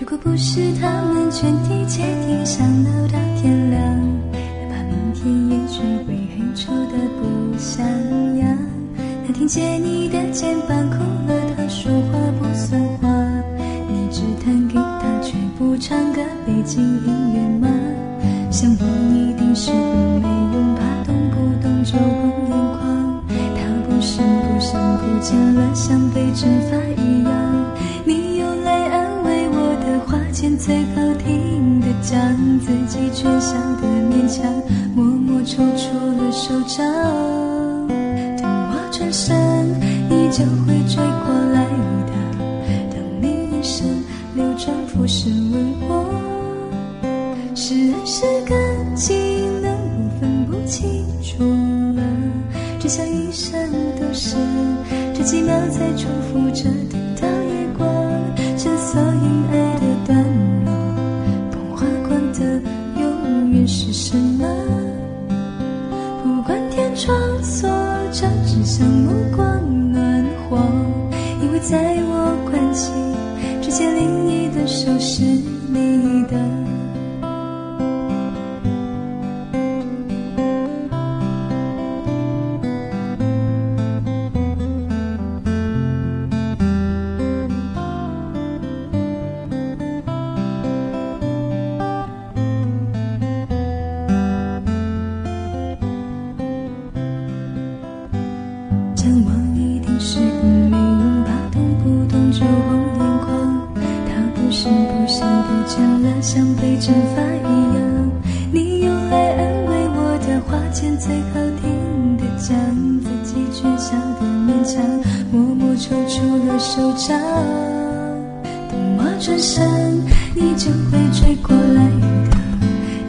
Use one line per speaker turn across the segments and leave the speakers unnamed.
如果不是他们全体阶地想闹到天亮，哪怕明天也许会黑丑的不像样。他听见你的肩膀哭了，他说话不算话，你只弹给他却不唱歌，背景音乐吗？想我一定是没用，怕动不动就红眼眶。他不声不响不见了，像被蒸发一样。最好听的讲，自己却笑得勉强，默默抽出了手掌。等我转身，你就会追过来的。当你眼神流转，俯视问我，是爱是感情，能我分不清楚了。只想一生都是这几秒在重复着，交织向目光像被蒸发一样。你用来安慰我的话，前最好听的讲，自己却笑得勉强，默默抽出了手掌。等我转身，你就会追过来的。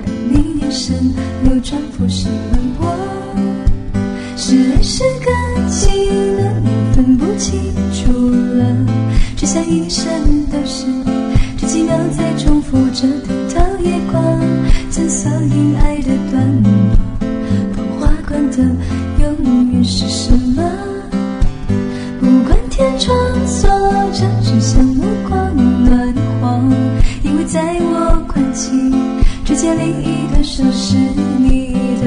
当你眼神流转，俯视问我。是爱是感激，能我分不清楚了。只想一生都是这几秒在重复着，等到夜光，曾索引爱的段落。风花关的永远是什么？不管天窗锁着，只想目光暖和，因为在我关起之前，另一个手是你的。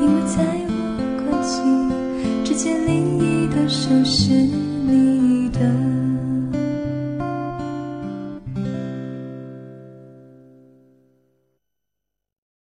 因为在我关起之前，另一个手是。